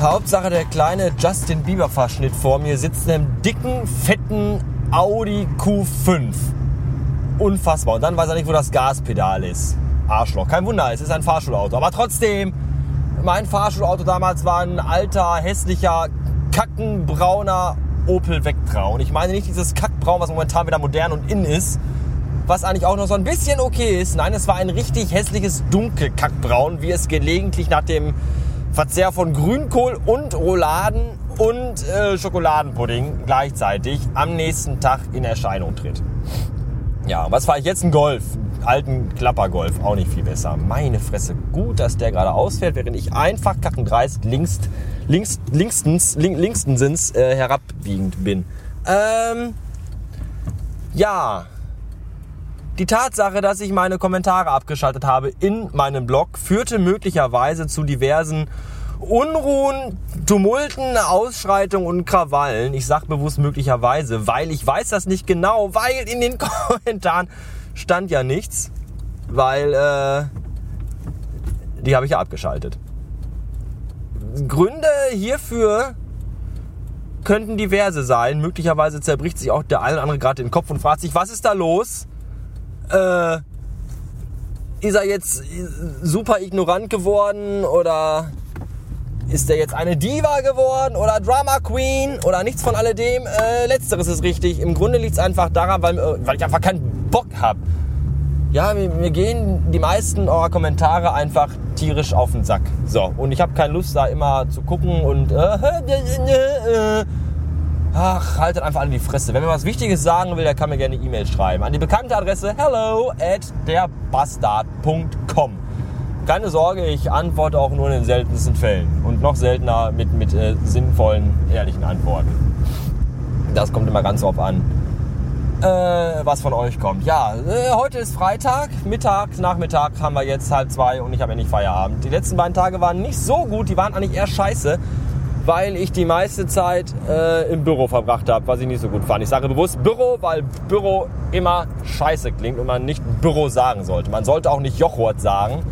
Hauptsache der kleine Justin Bieber Verschnitt vor mir sitzt in einem dicken, fetten Audi Q5. Unfassbar. Und dann weiß er nicht, wo das Gaspedal ist. Arschloch. Kein Wunder, es ist ein Fahrschulauto. Aber trotzdem, mein Fahrschulauto damals war ein alter, hässlicher, kackenbrauner Opel Vectra. Und ich meine nicht dieses Kackbraun, was momentan wieder modern und in ist, was eigentlich auch noch so ein bisschen okay ist. Nein, es war ein richtig hässliches Dunkelkackbraun, wie es gelegentlich nach dem Verzehr von Grünkohl und Rouladen und äh, Schokoladenpudding gleichzeitig am nächsten Tag in Erscheinung tritt. Ja, was fahre ich jetzt? Ein Golf. Alten Klappergolf. Auch nicht viel besser. Meine Fresse. Gut, dass der gerade ausfährt, während ich einfach kackendreist links, links, linksstens, link, linksstens äh, herabwiegend bin. Ähm, ja, die Tatsache, dass ich meine Kommentare abgeschaltet habe in meinem Blog, führte möglicherweise zu diversen Unruhen, Tumulten, Ausschreitungen und Krawallen. Ich sage bewusst möglicherweise, weil ich weiß das nicht genau, weil in den Kommentaren stand ja nichts, weil äh, die habe ich ja abgeschaltet. Gründe hierfür könnten diverse sein. Möglicherweise zerbricht sich auch der eine oder andere gerade den Kopf und fragt sich, was ist da los? äh, ist er jetzt super ignorant geworden oder ist er jetzt eine Diva geworden oder Drama Queen oder nichts von alledem? Äh, letzteres ist richtig. Im Grunde liegt es einfach daran, weil, weil ich einfach keinen Bock habe. Ja, mir, mir, gehen die meisten eurer Kommentare einfach tierisch auf den Sack. So, und ich habe keine Lust, da immer zu gucken und äh, äh, äh Ach, haltet einfach alle die Fresse. Wenn mir was Wichtiges sagen will, der kann mir gerne eine E-Mail schreiben. An die bekannte Adresse hello at derbastard.com. Keine Sorge, ich antworte auch nur in den seltensten Fällen. Und noch seltener mit, mit äh, sinnvollen, ehrlichen Antworten. Das kommt immer ganz drauf an, äh, was von euch kommt. Ja, äh, heute ist Freitag, Mittag, Nachmittag haben wir jetzt halb zwei und ich habe nicht Feierabend. Die letzten beiden Tage waren nicht so gut, die waren eigentlich eher scheiße weil ich die meiste Zeit äh, im Büro verbracht habe, was ich nicht so gut fand. Ich sage bewusst Büro, weil Büro immer scheiße klingt und man nicht Büro sagen sollte. Man sollte auch nicht Jochurt sagen.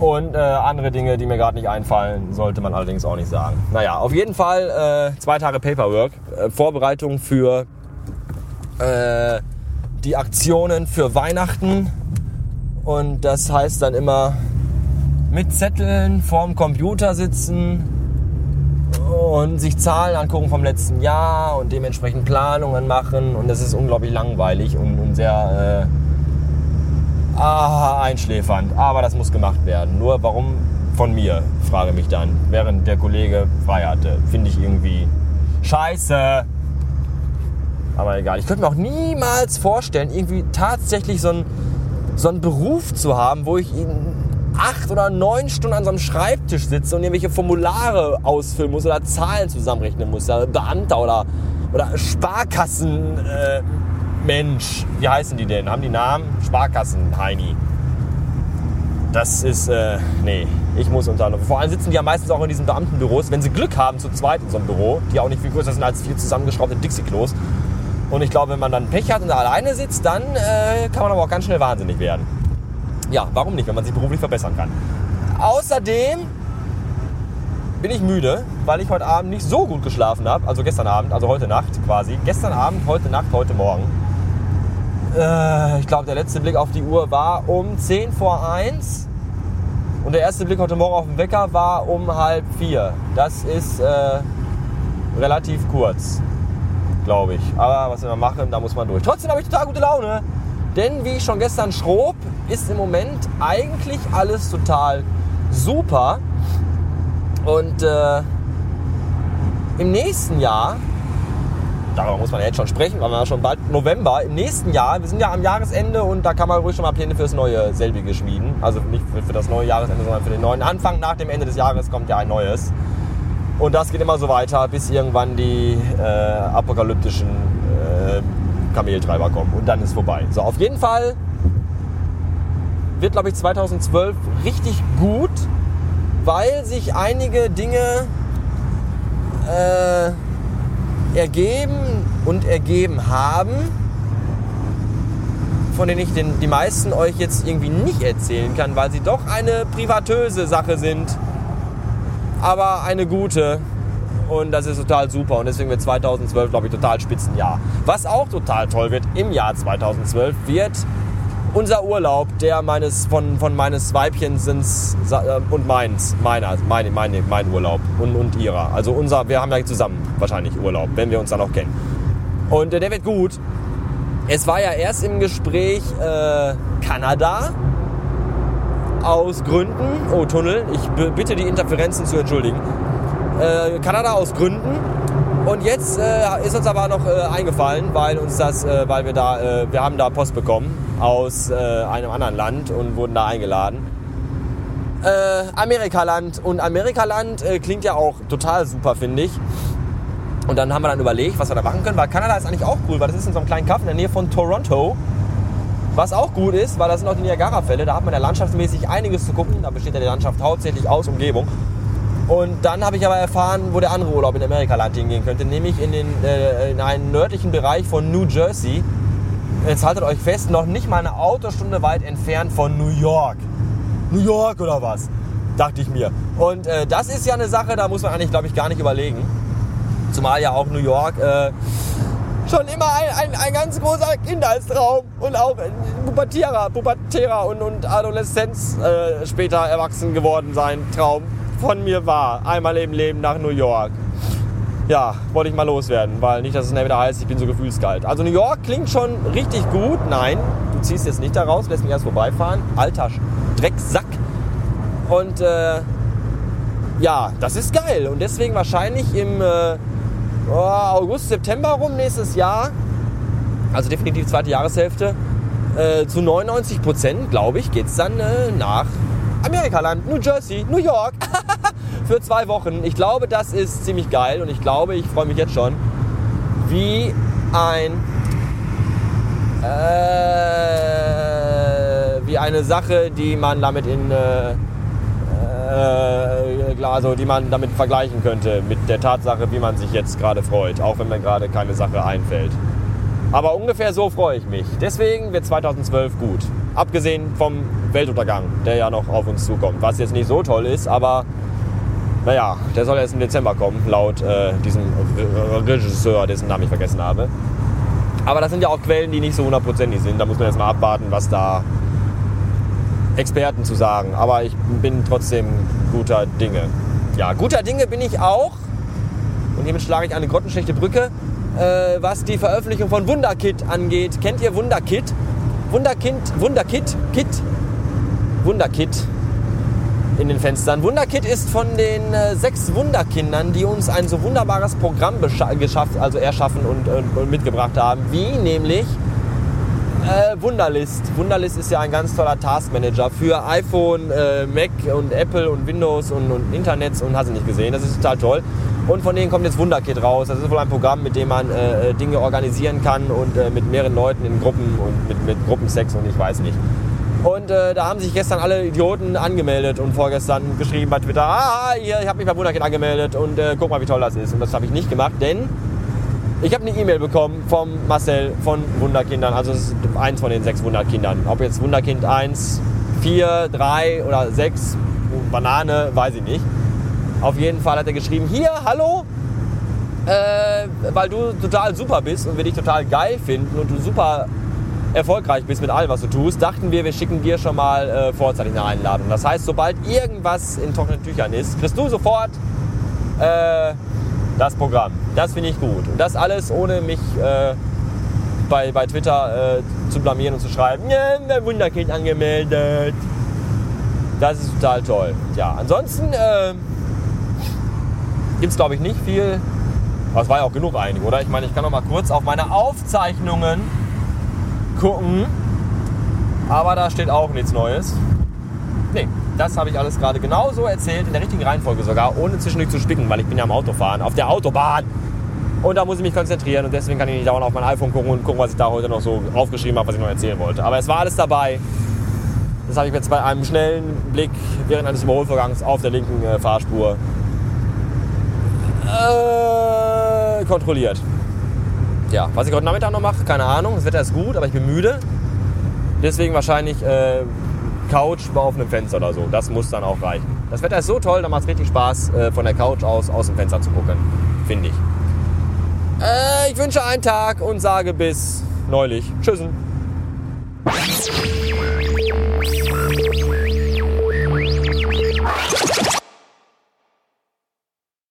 Und äh, andere Dinge, die mir gerade nicht einfallen, sollte man allerdings auch nicht sagen. Naja, auf jeden Fall äh, zwei Tage Paperwork, äh, Vorbereitung für äh, die Aktionen für Weihnachten. Und das heißt dann immer mit Zetteln vorm Computer sitzen, und sich Zahlen angucken vom letzten Jahr und dementsprechend Planungen machen. Und das ist unglaublich langweilig und, und sehr äh, ah, einschläfernd. Aber das muss gemacht werden. Nur warum von mir, frage mich dann, während der Kollege frei hatte. Finde ich irgendwie scheiße. Aber egal. Ich könnte mir auch niemals vorstellen, irgendwie tatsächlich so einen, so einen Beruf zu haben, wo ich acht oder neun Stunden an so einem Schreibtisch sitze und irgendwelche Formulare ausfüllen muss oder Zahlen zusammenrechnen muss, ja, Beamter oder, oder Sparkassen, äh, Mensch, wie heißen die denn? Haben die Namen? Sparkassen, Heini. Das ist, äh, nee, ich muss unter anderem. Vor allem sitzen die ja meistens auch in diesen Beamtenbüros, wenn sie Glück haben, zu zweit in so einem Büro, die auch nicht viel größer sind als vier zusammengeschraubte Dixie-Klos. Und ich glaube, wenn man dann Pech hat und da alleine sitzt, dann äh, kann man aber auch ganz schnell wahnsinnig werden. Ja, warum nicht, wenn man sich beruflich verbessern kann. Außerdem bin ich müde, weil ich heute Abend nicht so gut geschlafen habe. Also gestern Abend, also heute Nacht quasi. Gestern Abend, heute Nacht, heute Morgen. Äh, ich glaube, der letzte Blick auf die Uhr war um 10 vor 1. Und der erste Blick heute Morgen auf den Wecker war um halb 4. Das ist äh, relativ kurz, glaube ich. Aber was wir machen, da muss man durch. Trotzdem habe ich total gute Laune. Denn wie ich schon gestern schrob, ist im Moment eigentlich alles total super. Und äh, im nächsten Jahr, darüber muss man ja jetzt schon sprechen, weil wir ja schon bald November, im nächsten Jahr, wir sind ja am Jahresende und da kann man ruhig schon mal Pläne für das neue selbige schmieden. Also nicht für das neue Jahresende, sondern für den neuen Anfang. Nach dem Ende des Jahres kommt ja ein neues. Und das geht immer so weiter, bis irgendwann die äh, apokalyptischen äh, Kameltreiber kommen und dann ist vorbei. So, auf jeden Fall wird, glaube ich, 2012 richtig gut, weil sich einige Dinge äh, ergeben und ergeben haben, von denen ich den, die meisten euch jetzt irgendwie nicht erzählen kann, weil sie doch eine privatöse Sache sind, aber eine gute. Und das ist total super. Und deswegen wird 2012, glaube ich, total Spitzenjahr. Was auch total toll wird im Jahr 2012, wird unser Urlaub, der meines, von, von meines Weibchens äh, und meins, meiner, meine, meine, mein Urlaub und, und ihrer. Also unser, wir haben ja zusammen wahrscheinlich Urlaub, wenn wir uns dann auch kennen. Und äh, der wird gut. Es war ja erst im Gespräch äh, Kanada aus Gründen, oh Tunnel, ich bitte die Interferenzen zu entschuldigen. Äh, Kanada aus Gründen und jetzt äh, ist uns aber noch äh, eingefallen, weil uns das, äh, weil wir da, äh, wir haben da Post bekommen aus äh, einem anderen Land und wurden da eingeladen. Äh, Amerikaland und Amerikaland klingt ja auch total super, finde ich. Und dann haben wir dann überlegt, was wir da machen können, weil Kanada ist eigentlich auch cool, weil das ist in so einem kleinen Kaff in der Nähe von Toronto. Was auch gut ist, weil das sind auch die Niagara-Fälle, da hat man ja landschaftsmäßig einiges zu gucken. Da besteht ja die Landschaft hauptsächlich aus Umgebung. Und dann habe ich aber erfahren, wo der andere Urlaub in Amerikaland hingehen könnte, nämlich in, den, äh, in einen nördlichen Bereich von New Jersey. Jetzt haltet euch fest, noch nicht mal eine Autostunde weit entfernt von New York. New York oder was? Dachte ich mir. Und äh, das ist ja eine Sache, da muss man eigentlich, glaube ich, gar nicht überlegen. Zumal ja auch New York äh, schon immer ein, ein, ein, ganz großer Kindheitstraum und auch Pubertärer, Pubertärer und, und Adoleszenz äh, später erwachsen geworden sein Traum von mir war. Einmal im Leben nach New York. Ja, wollte ich mal loswerden, weil nicht, dass es wieder heißt, ich bin so gefühlskalt. Also New York klingt schon richtig gut. Nein, du ziehst jetzt nicht da raus, lässt mich erst vorbeifahren. Alter Drecksack. Und äh, ja, das ist geil. Und deswegen wahrscheinlich im äh, oh, August, September rum nächstes Jahr, also definitiv zweite Jahreshälfte, äh, zu 99 Prozent, glaube ich, geht es dann äh, nach Amerikaland, New Jersey, New York für zwei Wochen. Ich glaube, das ist ziemlich geil und ich glaube, ich freue mich jetzt schon, wie ein äh, wie eine Sache, die man damit in äh, äh, also die man damit vergleichen könnte mit der Tatsache, wie man sich jetzt gerade freut, auch wenn mir gerade keine Sache einfällt. Aber ungefähr so freue ich mich. Deswegen wird 2012 gut. Abgesehen vom Weltuntergang, der ja noch auf uns zukommt. Was jetzt nicht so toll ist, aber naja, der soll erst im Dezember kommen, laut äh, diesem Regisseur, dessen Namen ich vergessen habe. Aber das sind ja auch Quellen, die nicht so hundertprozentig sind. Da muss man jetzt mal abwarten, was da Experten zu sagen. Aber ich bin trotzdem guter Dinge. Ja, guter Dinge bin ich auch. Und hiermit schlage ich eine grottenschlechte Brücke, äh, was die Veröffentlichung von Wunderkit angeht. Kennt ihr Wunderkit? Wunderkind, Wunderkit, Kit, Wunderkit in den Fenstern. Wunderkit ist von den äh, sechs Wunderkindern, die uns ein so wunderbares Programm geschafft, also erschaffen und, und, und mitgebracht haben, wie nämlich äh, Wunderlist. Wunderlist ist ja ein ganz toller Taskmanager für iPhone, äh, Mac und Apple und Windows und, und Internets und hast du nicht gesehen. Das ist total toll. Und von denen kommt jetzt Wunderkit raus. Das ist wohl ein Programm, mit dem man äh, äh, Dinge organisieren kann und äh, mit mehreren Leuten in Gruppen und mit, mit Gruppensex und ich weiß nicht. Und äh, da haben sich gestern alle Idioten angemeldet und vorgestern geschrieben bei Twitter, ah, hier, ich habe mich bei Wunderkit angemeldet und äh, guck mal, wie toll das ist. Und das habe ich nicht gemacht, denn ich habe eine E-Mail bekommen vom Marcel von Wunderkindern, also es ist eins von den sechs Wunderkindern. Ob jetzt Wunderkind 1, 4, 3 oder 6, Banane, weiß ich nicht. Auf jeden Fall hat er geschrieben, hier, hallo, äh, weil du total super bist und wir dich total geil finden und du super erfolgreich bist mit allem, was du tust, dachten wir, wir schicken dir schon mal äh, vorzeitig eine Einladung. Das heißt, sobald irgendwas in trockenen Tüchern ist, kriegst du sofort äh, das Programm. Das finde ich gut. Und das alles ohne mich äh, bei, bei Twitter äh, zu blamieren und zu schreiben, ja, Wunderkind angemeldet. Das ist total toll. Ja, ansonsten äh, gibt es, glaube ich, nicht viel. Das war ja auch genug eigentlich, oder? Ich meine, ich kann noch mal kurz auf meine Aufzeichnungen gucken. Aber da steht auch nichts Neues. Nee, das habe ich alles gerade genauso erzählt, in der richtigen Reihenfolge sogar, ohne zwischendurch zu spicken, weil ich bin ja am Autofahren, auf der Autobahn. Und da muss ich mich konzentrieren und deswegen kann ich nicht dauernd auf mein iPhone gucken und gucken, was ich da heute noch so aufgeschrieben habe, was ich noch erzählen wollte. Aber es war alles dabei. Das habe ich jetzt bei einem schnellen Blick während eines Überholvorgangs auf der linken äh, Fahrspur äh, kontrolliert. Ja, was ich heute Nachmittag noch mache, keine Ahnung. Das Wetter ist gut, aber ich bin müde. Deswegen wahrscheinlich äh, Couch bei offenem Fenster oder so. Das muss dann auch reichen. Das Wetter ist so toll, da macht es richtig Spaß, äh, von der Couch aus aus dem Fenster zu gucken. Finde ich. Äh, ich wünsche einen Tag und sage bis neulich. Tschüssen.